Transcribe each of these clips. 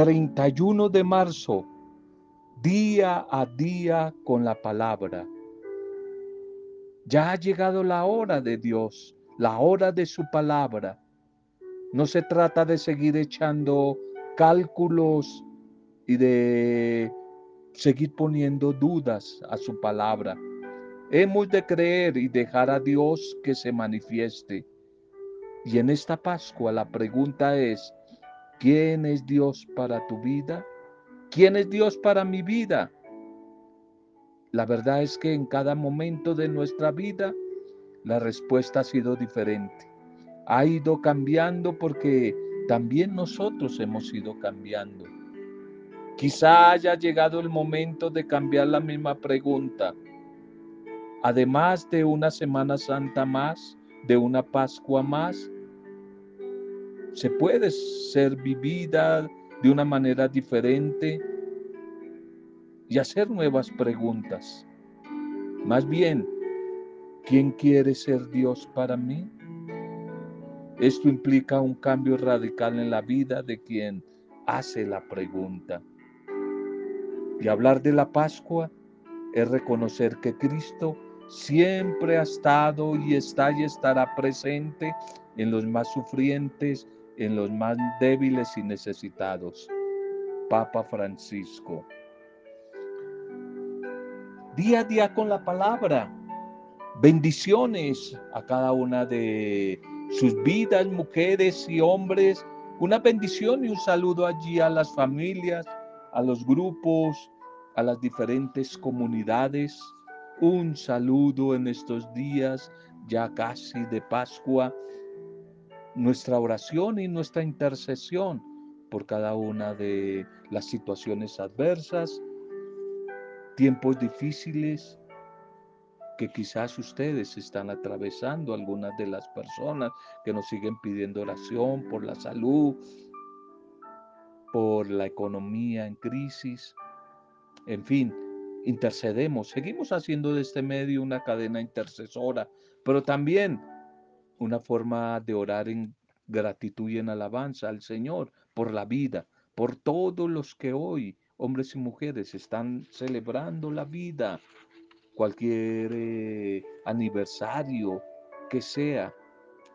31 de marzo, día a día con la palabra. Ya ha llegado la hora de Dios, la hora de su palabra. No se trata de seguir echando cálculos y de seguir poniendo dudas a su palabra. Hemos de creer y dejar a Dios que se manifieste. Y en esta Pascua la pregunta es, ¿quién es Dios para tu vida? ¿Quién es Dios para mi vida? La verdad es que en cada momento de nuestra vida la respuesta ha sido diferente. Ha ido cambiando porque también nosotros hemos ido cambiando. Quizá haya llegado el momento de cambiar la misma pregunta además de una Semana Santa más, de una Pascua más, se puede ser vivida de una manera diferente y hacer nuevas preguntas. Más bien, ¿quién quiere ser Dios para mí? Esto implica un cambio radical en la vida de quien hace la pregunta. Y hablar de la Pascua es reconocer que Cristo siempre ha estado y está y estará presente en los más sufrientes, en los más débiles y necesitados. Papa Francisco. Día a día con la palabra. Bendiciones a cada una de sus vidas, mujeres y hombres. Una bendición y un saludo allí a las familias, a los grupos, a las diferentes comunidades un saludo en estos días ya casi de Pascua, nuestra oración y nuestra intercesión por cada una de las situaciones adversas, tiempos difíciles que quizás ustedes están atravesando, algunas de las personas que nos siguen pidiendo oración por la salud, por la economía en crisis, en fin, intercedemos, seguimos haciendo de este medio una cadena intercesora, pero también una forma de orar en gratitud y en alabanza al Señor por la vida, por todos los que hoy, hombres y mujeres, están celebrando la vida, cualquier eh, aniversario que sea.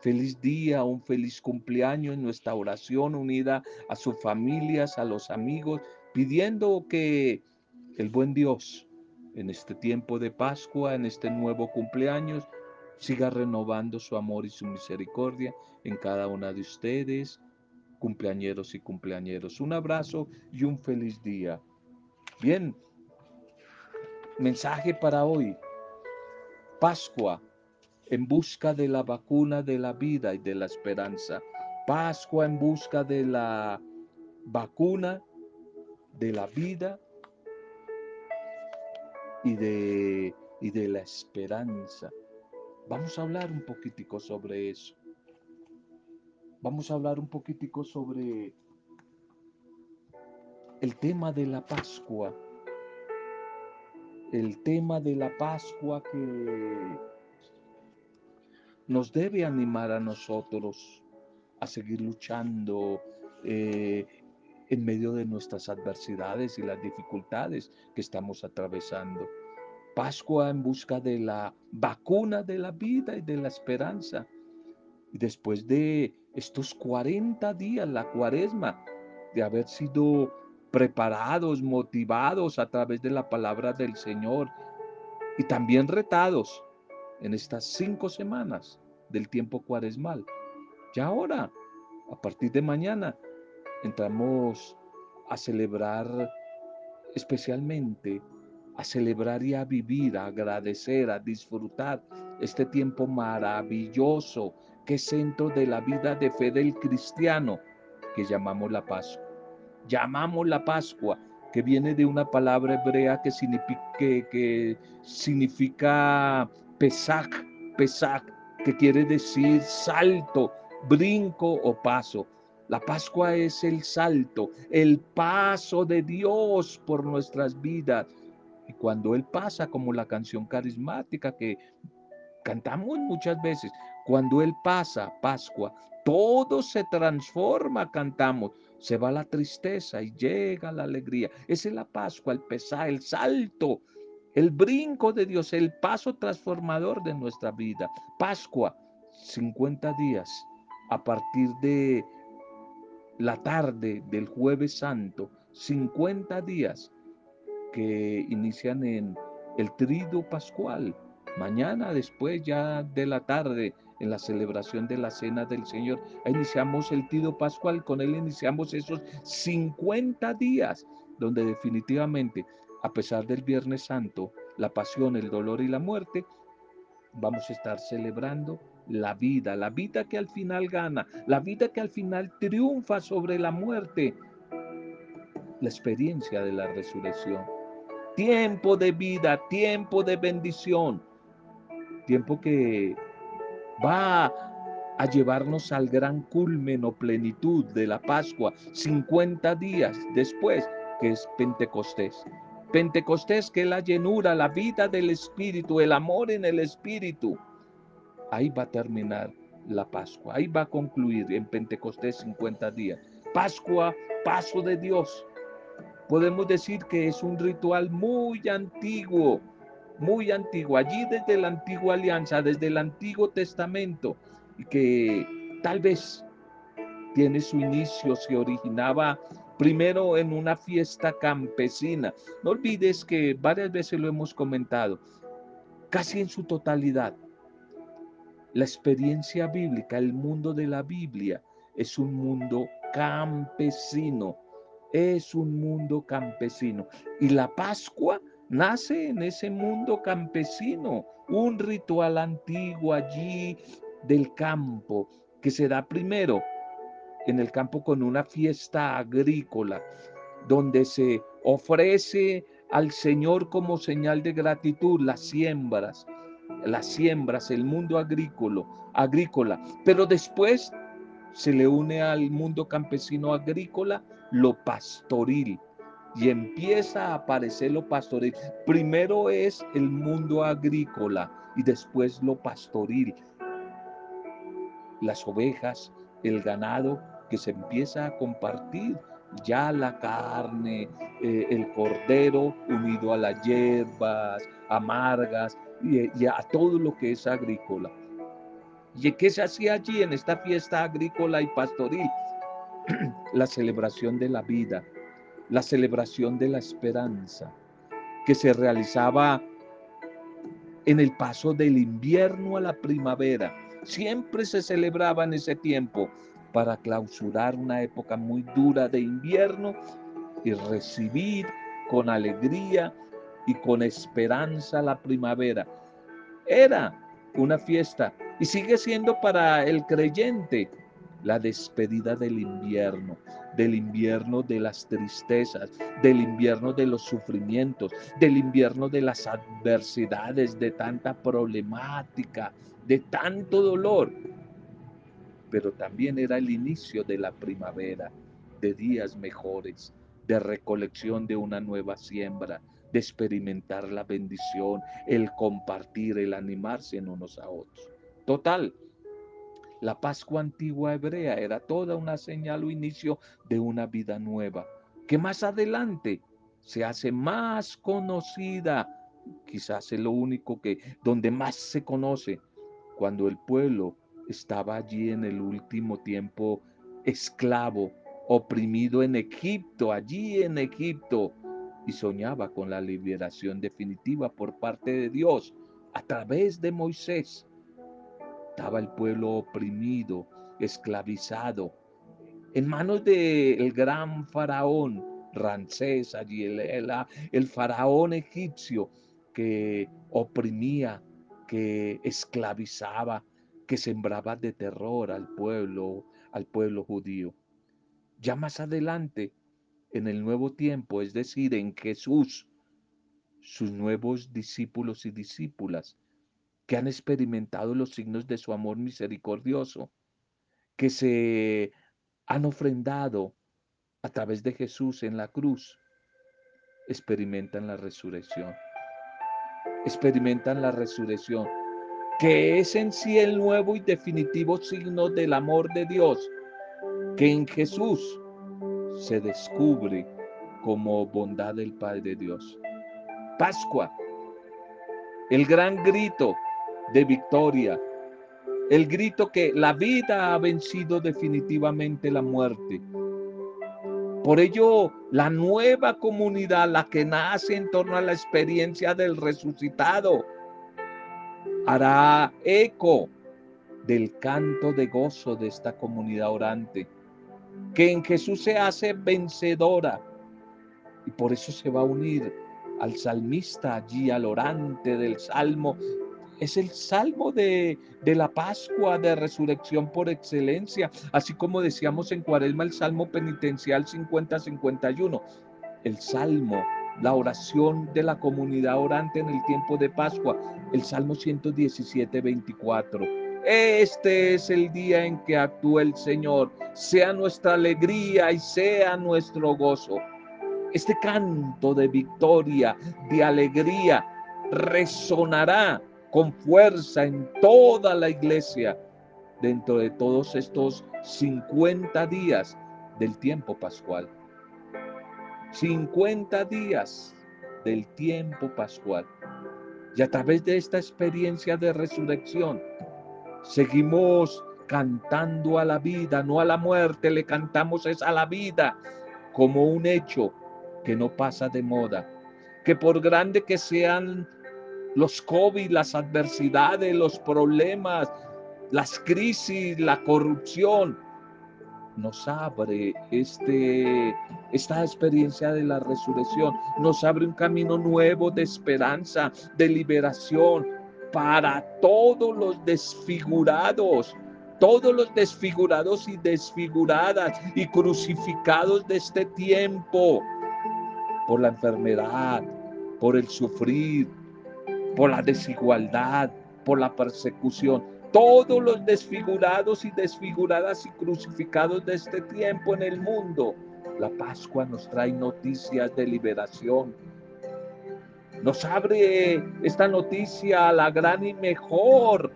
Feliz día, un feliz cumpleaños en nuestra oración unida a sus familias, a los amigos, pidiendo que el buen Dios en este tiempo de Pascua, en este nuevo cumpleaños, siga renovando su amor y su misericordia en cada una de ustedes, cumpleañeros y cumpleañeros. Un abrazo y un feliz día. Bien, mensaje para hoy. Pascua en busca de la vacuna de la vida y de la esperanza. Pascua en busca de la vacuna de la vida y de, y de la esperanza. Vamos a hablar un poquitico sobre eso. Vamos a hablar un poquitico sobre el tema de la Pascua. El tema de la Pascua que nos debe animar a nosotros a seguir luchando eh, en medio de nuestras adversidades y las dificultades que estamos atravesando. Pascua en busca de la vacuna de la vida y de la esperanza. Y después de estos 40 días, la cuaresma, de haber sido preparados, motivados a través de la palabra del Señor y también retados en estas cinco semanas del tiempo cuaresmal. Ya ahora, a partir de mañana, entramos a celebrar especialmente, a celebrar y a vivir, a agradecer, a disfrutar este tiempo maravilloso que es centro de la vida de fe del cristiano que llamamos la Pascua. Llamamos la Pascua, que viene de una palabra hebrea que significa, que, que significa que quiere decir salto, brinco o paso. La Pascua es el salto, el paso de Dios por nuestras vidas. Y cuando Él pasa, como la canción carismática que cantamos muchas veces, cuando Él pasa, Pascua, todo se transforma, cantamos, se va la tristeza y llega la alegría. Esa es la Pascua, el pesar, el salto, el brinco de Dios, el paso transformador de nuestra vida. Pascua, 50 días a partir de la tarde del jueves santo, 50 días que inician en el trido pascual. Mañana después ya de la tarde en la celebración de la cena del Señor. Iniciamos el Tido Pascual, con él iniciamos esos 50 días donde definitivamente, a pesar del Viernes Santo, la pasión, el dolor y la muerte, vamos a estar celebrando la vida, la vida que al final gana, la vida que al final triunfa sobre la muerte, la experiencia de la resurrección. Tiempo de vida, tiempo de bendición, tiempo que va a llevarnos al gran culmen o plenitud de la Pascua, 50 días después, que es Pentecostés. Pentecostés, que es la llenura, la vida del Espíritu, el amor en el Espíritu. Ahí va a terminar la Pascua, ahí va a concluir en Pentecostés 50 días. Pascua, paso de Dios. Podemos decir que es un ritual muy antiguo, muy antiguo, allí desde la antigua alianza, desde el Antiguo Testamento, que tal vez tiene su inicio, se originaba primero en una fiesta campesina. No olvides que varias veces lo hemos comentado, casi en su totalidad. La experiencia bíblica, el mundo de la Biblia, es un mundo campesino, es un mundo campesino. Y la Pascua nace en ese mundo campesino, un ritual antiguo allí del campo, que se da primero en el campo con una fiesta agrícola, donde se ofrece al Señor como señal de gratitud las siembras, las siembras, el mundo agrícola, agrícola. Pero después se le une al mundo campesino agrícola lo pastoril, y empieza a aparecer lo pastoril. Primero es el mundo agrícola y después lo pastoril. Las ovejas, el ganado que se empieza a compartir. Ya la carne, eh, el cordero unido a las hierbas amargas y, y a todo lo que es agrícola. ¿Y qué se hacía allí en esta fiesta agrícola y pastoril? la celebración de la vida, la celebración de la esperanza que se realizaba en el paso del invierno a la primavera. Siempre se celebraba en ese tiempo para clausurar una época muy dura de invierno y recibir con alegría y con esperanza la primavera. Era una fiesta y sigue siendo para el creyente la despedida del invierno, del invierno de las tristezas, del invierno de los sufrimientos, del invierno de las adversidades, de tanta problemática, de tanto dolor. Pero también era el inicio de la primavera, de días mejores, de recolección de una nueva siembra, de experimentar la bendición, el compartir, el animarse en unos a otros. Total, la Pascua antigua hebrea era toda una señal o inicio de una vida nueva, que más adelante se hace más conocida, quizás es lo único que, donde más se conoce, cuando el pueblo estaba allí en el último tiempo esclavo, oprimido en Egipto, allí en Egipto, y soñaba con la liberación definitiva por parte de Dios a través de Moisés. Estaba el pueblo oprimido, esclavizado, en manos del gran faraón Ramsés, allí el, el faraón egipcio que oprimía, que esclavizaba, que sembraba de terror al pueblo, al pueblo judío. Ya más adelante, en el nuevo tiempo, es decir, en Jesús, sus nuevos discípulos y discípulas que han experimentado los signos de su amor misericordioso, que se han ofrendado a través de Jesús en la cruz, experimentan la resurrección. Experimentan la resurrección, que es en sí el nuevo y definitivo signo del amor de Dios, que en Jesús se descubre como bondad del Padre Dios. Pascua, el gran grito de victoria, el grito que la vida ha vencido definitivamente la muerte. Por ello, la nueva comunidad, la que nace en torno a la experiencia del resucitado, hará eco del canto de gozo de esta comunidad orante, que en Jesús se hace vencedora y por eso se va a unir al salmista allí, al orante del salmo. Es el salmo de, la Pascua de resurrección por excelencia, así como decíamos en Cuaresma el salmo penitencial 50-51, el salmo la oración de la comunidad orante en el tiempo de Pascua, el Salmo 117, 24. Este es el día en que actúa el Señor, sea nuestra alegría y sea nuestro gozo. Este canto de victoria, de alegría, resonará con fuerza en toda la iglesia dentro de todos estos 50 días del tiempo pascual. 50 días del tiempo pascual. Y a través de esta experiencia de resurrección, seguimos cantando a la vida, no a la muerte, le cantamos es a la vida como un hecho que no pasa de moda, que por grande que sean los COVID, las adversidades, los problemas, las crisis, la corrupción, nos abre este, esta experiencia de la resurrección, nos abre un camino nuevo de esperanza, de liberación para todos los desfigurados, todos los desfigurados y desfiguradas y crucificados de este tiempo por la enfermedad, por el sufrir, por la desigualdad, por la persecución todos los desfigurados y desfiguradas y crucificados de este tiempo en el mundo. La Pascua nos trae noticias de liberación. Nos abre esta noticia a la gran y mejor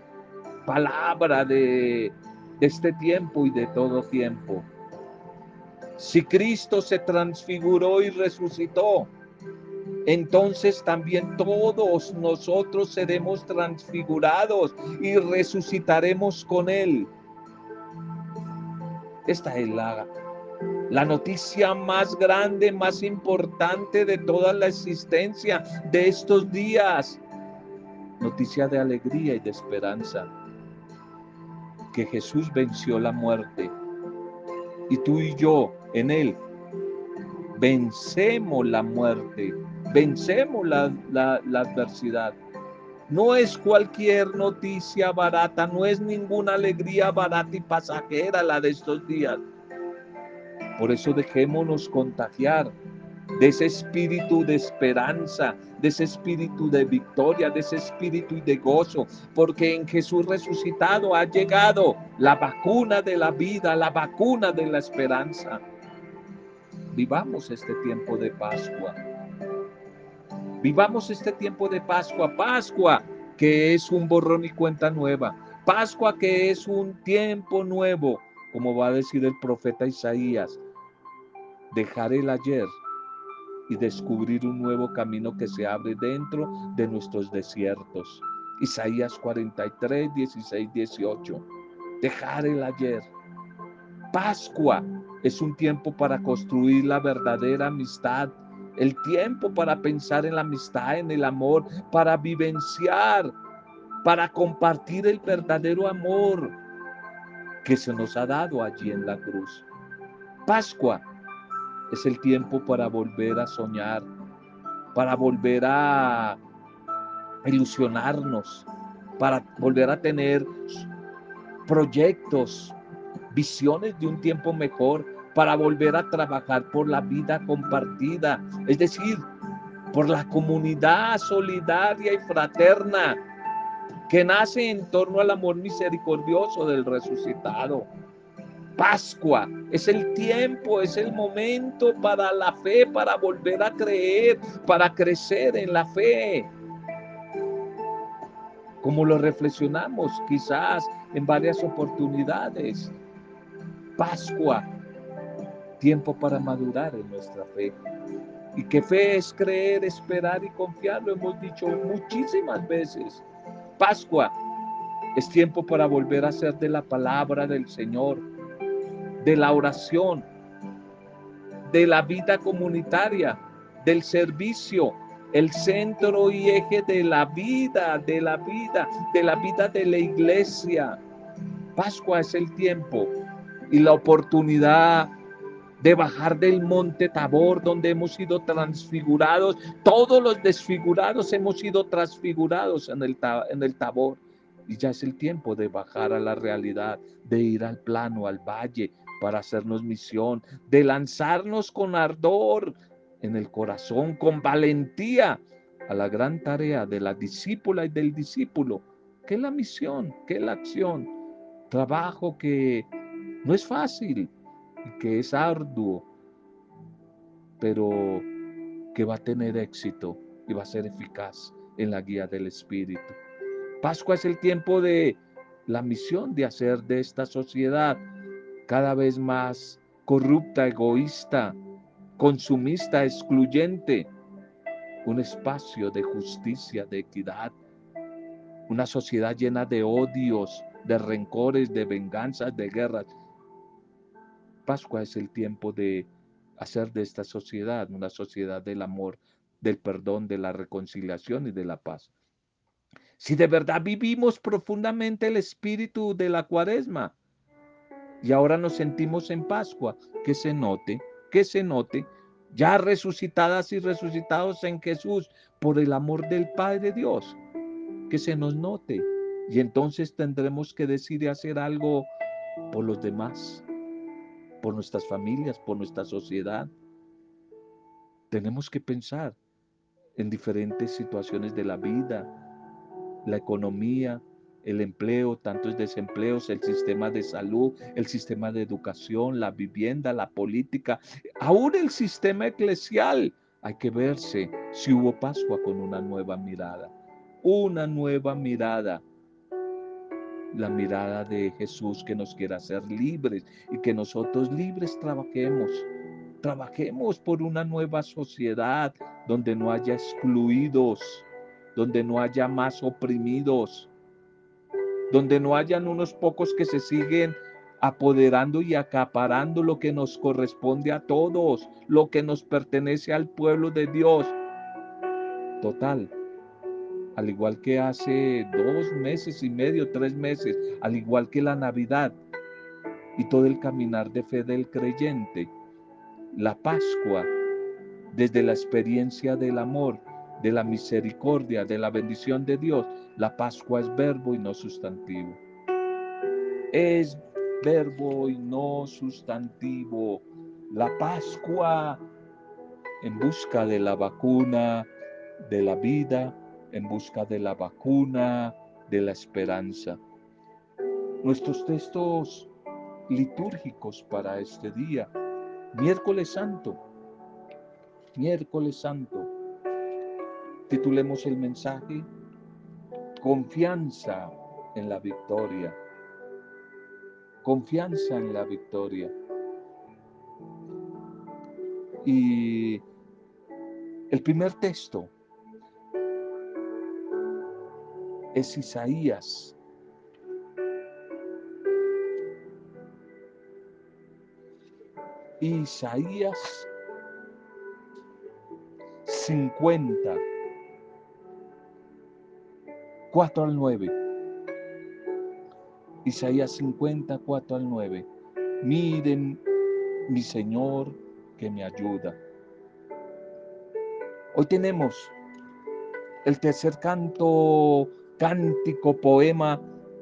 palabra de, de este tiempo y de todo tiempo. Si Cristo se transfiguró y resucitó, entonces también todos nosotros seremos transfigurados y resucitaremos con Él. Esta es la, la noticia más grande, más importante de toda la existencia de estos días. Noticia de alegría y de esperanza. Que Jesús venció la muerte. Y tú y yo en Él vencemos la muerte vencemos la, adversidad. No es cualquier noticia barata, no es ninguna alegría barata y pasajera la de estos días. Por eso dejémonos contagiar de ese espíritu de esperanza, de ese espíritu de victoria, de ese espíritu de gozo, porque en Jesús resucitado ha llegado la vacuna de la vida, la vacuna de la esperanza. Vivamos este tiempo de Pascua Vivamos este tiempo de Pascua, Pascua que es un borrón y cuenta nueva, Pascua que es un tiempo nuevo, como va a decir el profeta Isaías, dejar el ayer y descubrir un nuevo camino que se abre dentro de nuestros desiertos. Isaías 43, 16, 18. Dejar el ayer. Pascua es un tiempo para construir la verdadera amistad el tiempo para pensar en la amistad, en el amor, para vivenciar, para compartir el verdadero amor que se nos ha dado allí en la cruz. Pascua es el tiempo para volver a soñar, para volver a ilusionarnos, para volver a tener proyectos, visiones de un tiempo mejor, para volver a trabajar por la vida compartida, es decir, por la comunidad solidaria y fraterna que nace en torno al amor misericordioso del resucitado. Pascua es el tiempo, es el momento para la fe, para volver a creer, para crecer en la fe. Como lo reflexionamos quizás en varias oportunidades. Pascua tiempo para madurar en nuestra fe. Y que fe es creer, esperar y confiar, lo hemos dicho muchísimas veces. Pascua es tiempo para volver a ser de la palabra del Señor, de la oración, de la vida comunitaria, del servicio, el centro y eje de la vida, de la vida, de la vida de la iglesia. Pascua es el tiempo y la oportunidad de bajar del monte Tabor, donde hemos sido transfigurados. Todos los desfigurados hemos sido transfigurados en el, Tabor. Y ya es el tiempo de bajar a la realidad, de ir al plano, al valle, para hacernos misión, de lanzarnos con ardor en el corazón, con valentía a la gran tarea de la discípula y del discípulo, que es la misión, que es la acción. Trabajo que no es fácil, que es arduo, pero que va a tener éxito y va a ser eficaz en la guía del Espíritu. Pascua es el tiempo de la misión de hacer de esta sociedad cada vez más corrupta, egoísta, consumista, excluyente, un espacio de justicia, de equidad, una sociedad llena de odios, de rencores, de venganzas, de guerras, Pascua es el tiempo de hacer de esta sociedad una sociedad del amor, del perdón, de la reconciliación y de la paz. Si de verdad vivimos profundamente el espíritu de la cuaresma y ahora nos sentimos en Pascua, que se note, que se note, ya resucitadas y resucitados en Jesús por el amor del Padre Dios, que se nos note. Y entonces tendremos que decir y hacer algo por los demás, por nuestras familias, por nuestra sociedad. Tenemos que pensar en diferentes situaciones de la vida, la economía, el empleo, tantos desempleos, el sistema de salud, el sistema de educación, la vivienda, la política, aún el sistema eclesial. Hay que verse si hubo Pascua con una nueva mirada, una nueva mirada la mirada de Jesús que nos quiera hacer libres y que nosotros libres trabajemos. Trabajemos por una nueva sociedad donde no haya excluidos, donde no haya más oprimidos, donde no hayan unos pocos que se siguen apoderando y acaparando lo que nos corresponde a todos, lo que nos pertenece al pueblo de Dios. Total, al igual que hace dos meses y medio, tres meses, al igual que la Navidad y todo el caminar de fe del creyente, la Pascua, desde la experiencia del amor, de la misericordia, de la bendición de Dios, la Pascua es verbo y no sustantivo. Es verbo y no sustantivo. La Pascua en busca de la vacuna, de la vida, en busca de la vacuna, de la esperanza. Nuestros textos litúrgicos para este día, miércoles santo, miércoles santo, titulemos el mensaje, confianza en la victoria, confianza en la victoria. Y el primer texto es Isaías. Isaías 50, 4 al 9. Isaías 50, 4 al 9. Miren mi Señor que me ayuda. Hoy tenemos el tercer canto cántico, poema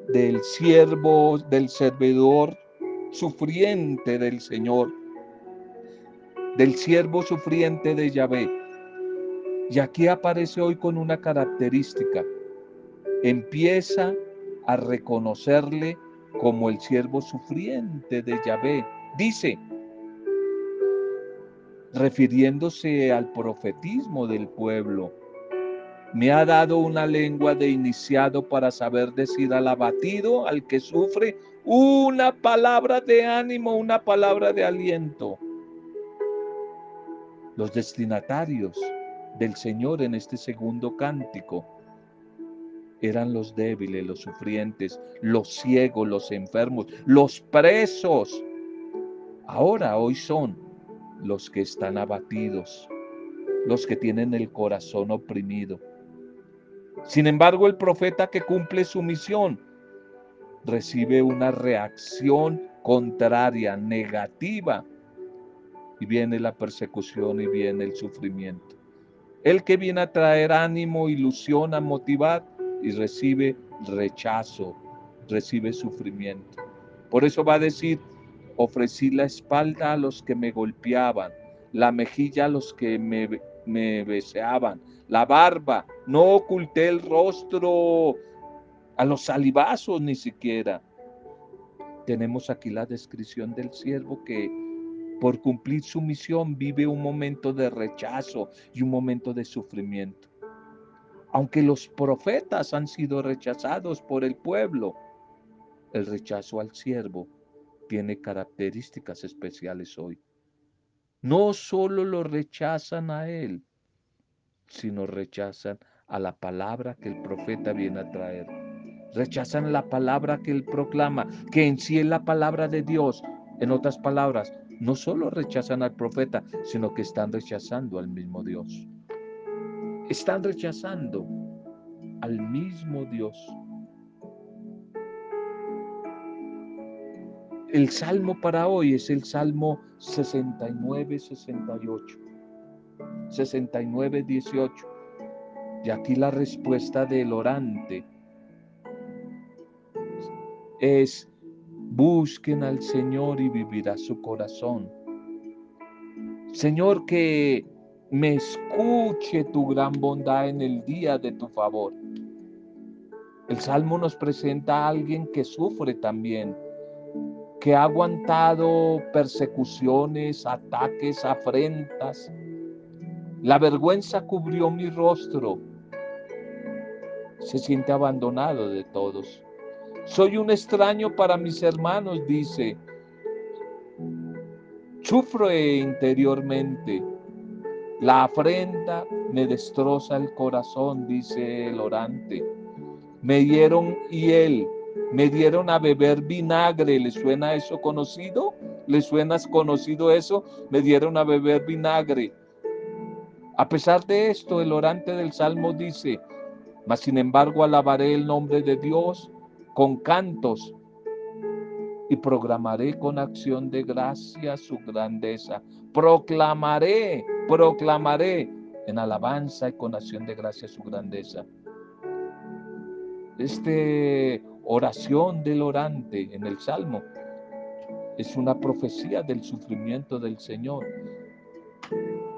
del siervo, del servidor sufriente del Señor, del siervo sufriente de Yahvé. Y aquí aparece hoy con una característica. Empieza a reconocerle como el siervo sufriente de Yahvé. Dice, refiriéndose al profetismo del pueblo, me ha dado una lengua de iniciado para saber decir al abatido, al que sufre, una palabra de ánimo, una palabra de aliento. Los destinatarios del Señor en este segundo cántico eran los débiles, los sufrientes, los ciegos, los enfermos, los presos. Ahora, hoy son los que están abatidos, los que tienen el corazón oprimido. Sin embargo, el profeta que cumple su misión recibe una reacción contraria, negativa, y viene la persecución y viene el sufrimiento. El que viene a traer ánimo, ilusión, a motivar y recibe rechazo, recibe sufrimiento. Por eso va a decir, ofrecí la espalda a los que me golpeaban, la mejilla a los que me, me beseaban, la barba, no oculté el rostro a los salivazos ni siquiera. Tenemos aquí la descripción del siervo que por cumplir su misión vive un momento de rechazo y un momento de sufrimiento. Aunque los profetas han sido rechazados por el pueblo, el rechazo al siervo tiene características especiales hoy. No solo lo rechazan a él, sino rechazan a la palabra que el profeta viene a traer. Rechazan la palabra que él proclama, que en sí es la palabra de Dios. En otras palabras, no solo rechazan al profeta, sino que están rechazando al mismo Dios. Están rechazando al mismo Dios. El salmo para hoy es el Salmo 69-68. 69-18. Y aquí la respuesta del orante es Busquen al Señor y vivirá su corazón. Señor, que me escuche tu gran bondad en el día de tu favor. El Salmo nos presenta a alguien que sufre también, que ha aguantado persecuciones, ataques, afrentas. La vergüenza cubrió mi rostro. Se siente abandonado de todos. Soy un extraño para mis hermanos, dice. Sufre interiormente. La afrenta me destroza el corazón, dice el orante. Me dieron él, me dieron a beber vinagre. ¿Le suena eso conocido? ¿Le suena conocido eso? Me dieron a beber vinagre. A pesar de esto, el orante del Salmo dice, mas sin embargo alabaré el nombre de Dios con cantos y programaré con acción de gracia su grandeza. Proclamaré, proclamaré en alabanza y con acción de gracia su grandeza. Este oración del orante en el Salmo es una profecía del sufrimiento del Señor.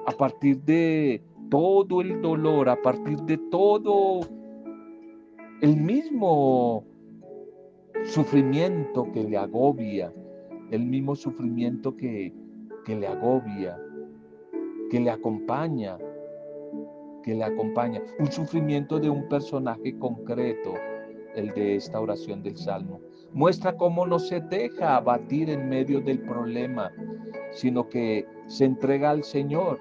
A partir de todo el dolor, a partir de todo el mismo sufrimiento que le agobia, el mismo sufrimiento que, que le agobia, que le acompaña, que le acompaña. Un sufrimiento de un personaje concreto, el de esta oración del Salmo. Muestra cómo no se deja abatir en medio del problema, sino que se entrega al Señor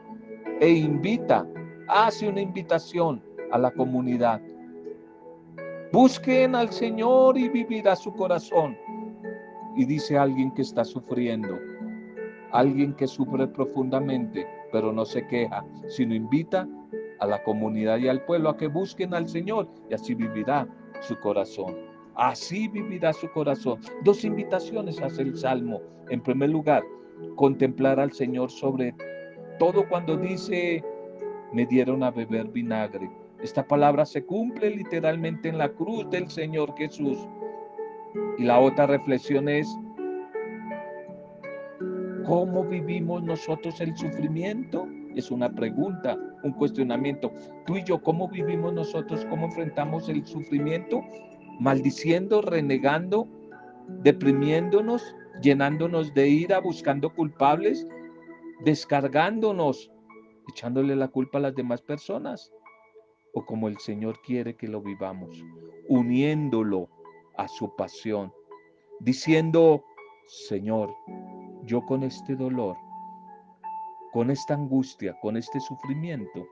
e invita, hace una invitación a la comunidad Busquen al Señor y vivirá su corazón. Y dice alguien que está sufriendo, alguien que sufre profundamente, pero no se queja, sino invita a la comunidad y al pueblo a que busquen al Señor y así vivirá su corazón. Así vivirá su corazón. Dos invitaciones hace el Salmo. En primer lugar, contemplar al Señor sobre todo cuando dice, me dieron a beber vinagre. Esta palabra se cumple literalmente en la cruz del Señor Jesús. Y la otra reflexión es, ¿cómo vivimos nosotros el sufrimiento? Es una pregunta, un cuestionamiento. Tú y yo, ¿cómo vivimos nosotros? ¿Cómo enfrentamos el sufrimiento? Maldiciendo, renegando, deprimiéndonos, llenándonos de ira, buscando culpables, descargándonos, echándole la culpa a las demás personas o como el Señor quiere que lo vivamos, uniéndolo a su pasión, diciendo, Señor, yo con este dolor con esta angustia, con este sufrimiento,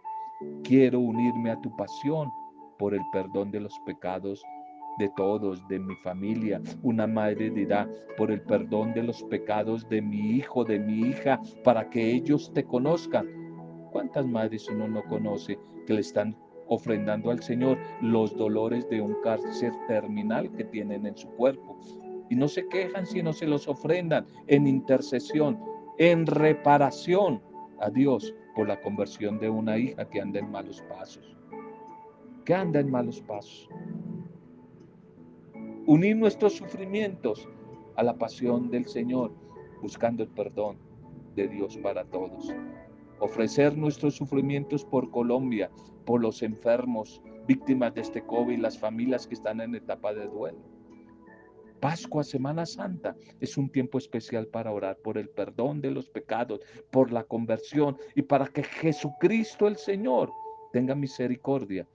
quiero unirme a tu pasión por el perdón de los pecados de todos, de mi familia. Una madre dirá, por el perdón de los pecados de mi hijo, de mi hija, para que ellos te conozcan. ¿Cuántas madres uno no conoce que le están ofrendando al Señor los dolores de un cáncer terminal que tienen en su cuerpo? Y no se quejan si no se los ofrendan en intercesión, en reparación a Dios por la conversión de una hija que anda en malos pasos. Que anda en malos pasos unir nuestros sufrimientos a la pasión del Señor, buscando el perdón de Dios para todos. Ofrecer nuestros sufrimientos por Colombia, por los enfermos, víctimas de este COVID, las familias que están en etapa de duelo. Pascua, Semana Santa, es un tiempo especial para orar por el perdón de los pecados, por la conversión y para que Jesucristo el Señor tenga misericordia,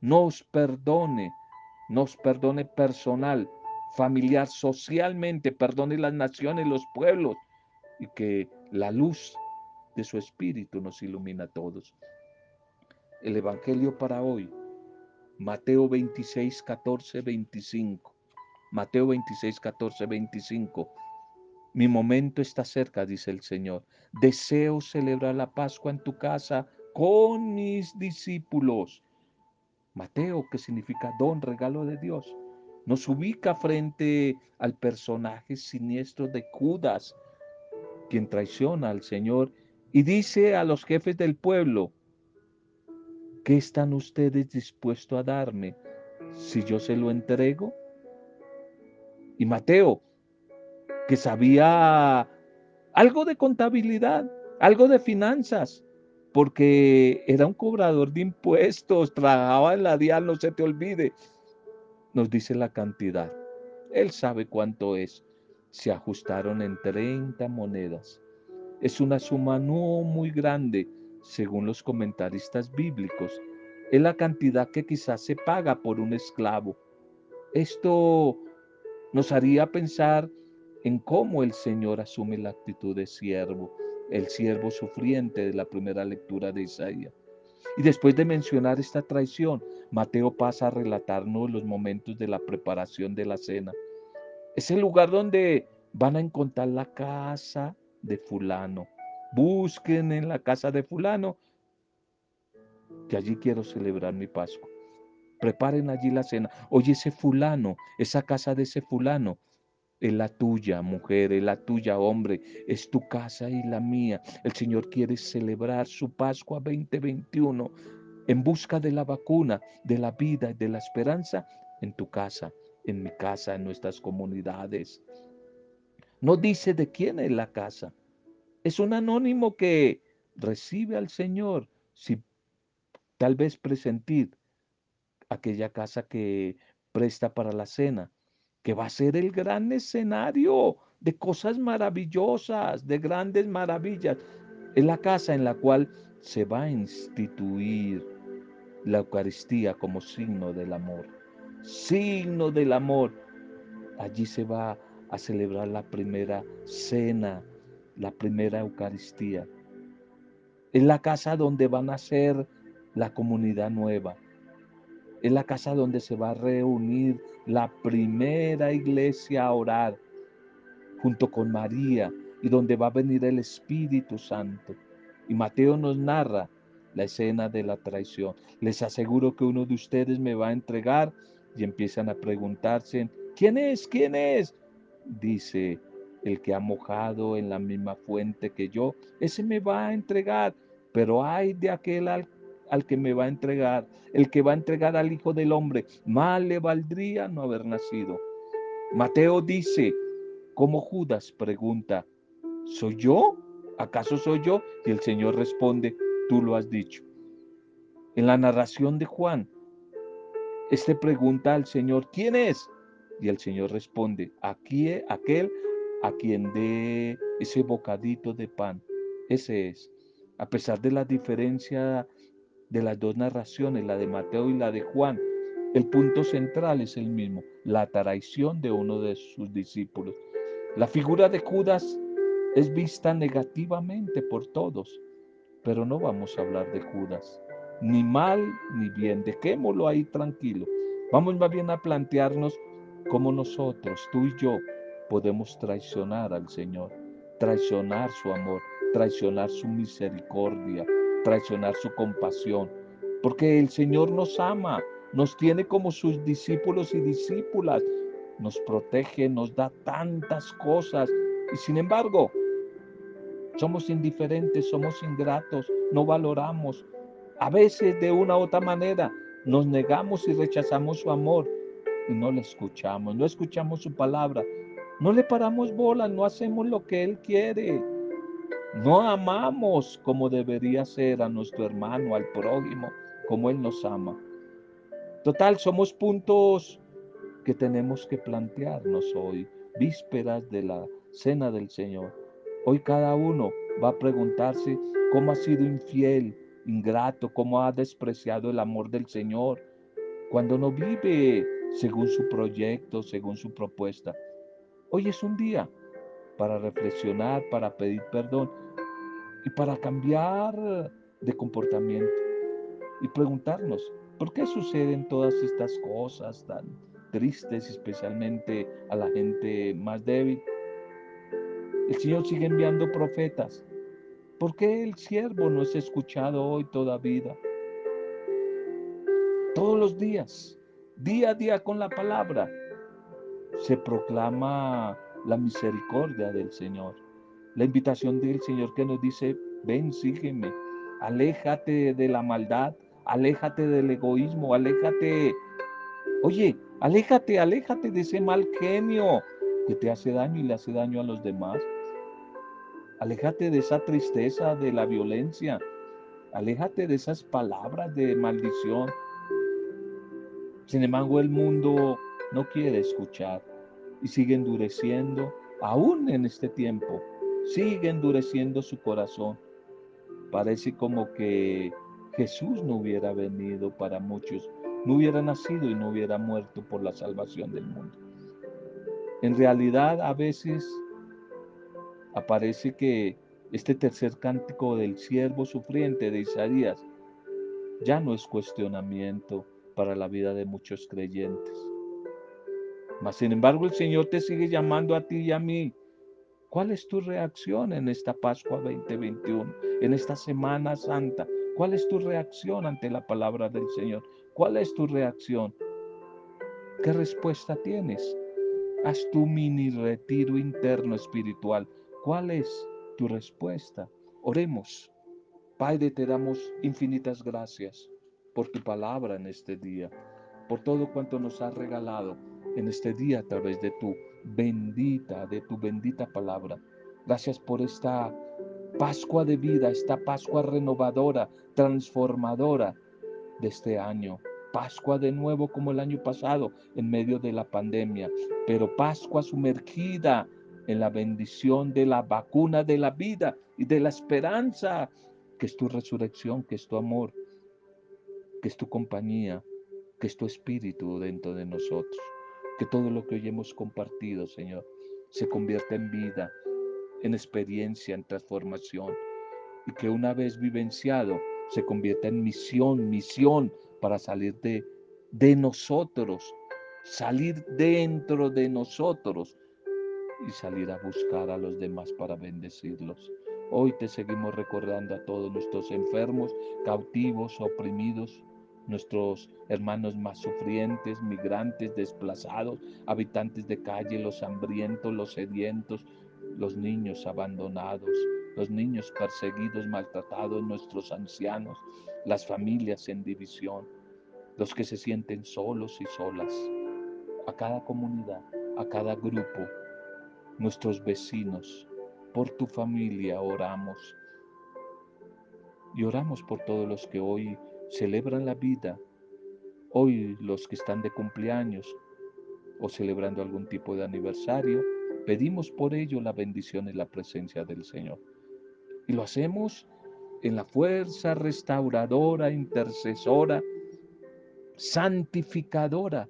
nos perdone nos perdone personal, familiar, socialmente, perdone las naciones, los pueblos, y que la luz de su espíritu nos ilumina a todos. El Evangelio para hoy, Mateo 26, 14, 25. Mateo 26, 14, 25. Mi momento está cerca, dice el Señor. Deseo celebrar la Pascua en tu casa con mis discípulos. Mateo, que significa don, regalo de Dios, nos ubica frente al personaje siniestro de Judas, quien traiciona al Señor y dice a los jefes del pueblo, ¿qué están ustedes dispuestos a darme si yo se lo entrego? Y Mateo, que sabía algo de contabilidad, algo de finanzas, porque era un cobrador de impuestos, trabajaba en la dial, no se te olvide. Nos dice la cantidad. Él sabe cuánto es. Se ajustaron en 30 monedas. Es una suma no muy grande, según los comentaristas bíblicos. Es la cantidad que quizás se paga por un esclavo. Esto nos haría pensar en cómo el Señor asume la actitud de siervo el siervo sufriente de la primera lectura de Isaías. Y después de mencionar esta traición, Mateo pasa a relatarnos los momentos de la preparación de la cena. Es el lugar donde van a encontrar la casa de fulano. Busquen en la casa de fulano, que allí quiero celebrar mi Pascua. Preparen allí la cena. Oye, ese fulano, esa casa de ese fulano, es la tuya, mujer, es la tuya, hombre, es tu casa y la mía. El Señor quiere celebrar su Pascua 2021 en busca de la vacuna, de la vida y de la esperanza en tu casa, en mi casa, en nuestras comunidades. No dice de quién es la casa. Es un anónimo que recibe al Señor si tal vez presentir aquella casa que presta para la cena que va a ser el gran escenario de cosas maravillosas, de grandes maravillas. Es la casa en la cual se va a instituir la Eucaristía como signo del amor. Signo del amor. Allí se va a celebrar la primera cena, la primera Eucaristía. Es la casa donde van a ser la comunidad nueva. Es la casa donde se va a reunir la primera iglesia a orar junto con María y donde va a venir el Espíritu Santo. Y Mateo nos narra la escena de la traición. Les aseguro que uno de ustedes me va a entregar y empiezan a preguntarse, ¿quién es? ¿quién es? Dice el que ha mojado en la misma fuente que yo, ese me va a entregar, pero hay de aquel al al que me va a entregar, el que va a entregar al Hijo del Hombre. Mal le valdría no haber nacido. Mateo dice, como Judas pregunta, ¿soy yo? ¿Acaso soy yo? Y el Señor responde, tú lo has dicho. En la narración de Juan, este pregunta al Señor, ¿quién es? Y el Señor responde, aquí aquel a quien dé ese bocadito de pan. Ese es. A pesar de la diferencia de las dos narraciones, la de Mateo y la de Juan, el punto central es el mismo, la traición de uno de sus discípulos. La figura de Judas es vista negativamente por todos. Pero no vamos a hablar de Judas, ni mal ni bien, dejémoslo ahí tranquilo. Vamos más bien a plantearnos cómo nosotros, tú y yo, podemos traicionar al Señor, traicionar su amor, traicionar su misericordia, traicionar su compasión, porque el Señor nos ama, nos tiene como sus discípulos y discípulas, nos protege, nos da tantas cosas. Y sin embargo somos indiferentes, somos ingratos, no valoramos. A veces de una u otra manera nos negamos y rechazamos su amor y no le escuchamos, no escuchamos su palabra, no le paramos bola, no hacemos lo que Él quiere. No amamos como debería ser a nuestro hermano, al prójimo, como Él nos ama. Total, somos puntos que tenemos que plantearnos hoy, vísperas de la cena del Señor. Hoy cada uno va a preguntarse cómo ha sido infiel, ingrato, cómo ha despreciado el amor del Señor, cuando no vive según su proyecto, según su propuesta. Hoy es un día para reflexionar, para pedir perdón y para cambiar de comportamiento y preguntarnos, ¿por qué suceden todas estas cosas tan tristes, especialmente a la gente más débil? El Señor sigue enviando profetas. ¿Por qué el siervo no es escuchado hoy todavía? Todos los días, día a día con la palabra, se proclama la misericordia del Señor. La invitación del Señor que nos dice, ven, sígueme, aléjate de la maldad, aléjate del egoísmo, aléjate. Oye, aléjate, aléjate de ese mal genio que te hace daño y le hace daño a los demás. Aléjate de esa tristeza, de la violencia. Aléjate de esas palabras de maldición. Sin embargo, el mundo no quiere escuchar y sigue endureciendo, aún en este tiempo, sigue endureciendo su corazón. Parece como que Jesús no hubiera venido para muchos, no hubiera nacido y no hubiera muerto por la salvación del mundo. En realidad, a veces aparece que este tercer cántico del siervo sufriente de Isaías ya no es cuestionamiento para la vida de muchos creyentes. Mas sin embargo el Señor te sigue llamando a ti y a mí. ¿Cuál es tu reacción en esta Pascua 2021, en esta Semana Santa? ¿Cuál es tu reacción ante la palabra del Señor? ¿Cuál es tu reacción? ¿Qué respuesta tienes? Haz tu mini retiro interno espiritual ¿Cuál es tu respuesta? Oremos. Padre, te damos infinitas gracias por tu palabra en este día, por todo cuanto nos has regalado en este día a través de tu bendita, de tu bendita palabra. Gracias por esta Pascua de vida, esta Pascua renovadora, transformadora de este año. Pascua de nuevo como el año pasado en medio de la pandemia, pero Pascua sumergida en la bendición de la vacuna de la vida y de la esperanza, que es tu resurrección, que es tu amor, que es tu compañía, que es tu espíritu dentro de nosotros. Que todo lo que hoy hemos compartido, Señor, se convierta en vida, en experiencia, en transformación. Y que una vez vivenciado, se convierta en misión, misión para salir de, de nosotros, salir dentro de nosotros y salir a buscar a los demás para bendecirlos. Hoy te seguimos recordando a todos nuestros enfermos, cautivos, oprimidos, nuestros hermanos más sufrientes, migrantes, desplazados, habitantes de calle, los hambrientos, los sedientos, los niños abandonados, los niños perseguidos, maltratados, nuestros ancianos, las familias en división, los que se sienten solos y solas, a cada comunidad, a cada grupo, nuestros vecinos, por tu familia oramos. Y oramos por todos los que hoy celebran la vida, hoy los que están de cumpleaños o celebrando algún tipo de aniversario, pedimos por ello la bendición y la presencia del Señor. Y lo hacemos en la fuerza restauradora, intercesora, santificadora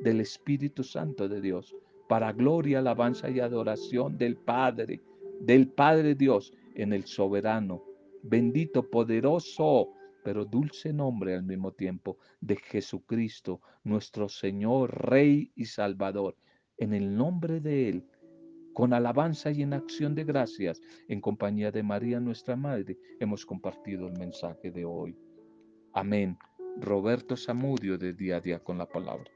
del Espíritu Santo de Dios para gloria, alabanza y adoración del Padre, del Padre Dios en el soberano bendito, poderoso, pero dulce nombre al mismo tiempo de Jesucristo, nuestro Señor, Rey y Salvador. En el nombre de Él, con alabanza y en acción de gracias, en compañía de María, nuestra Madre, hemos compartido el mensaje de hoy. Amén. Roberto Zamudio de Día a Día con la Palabra.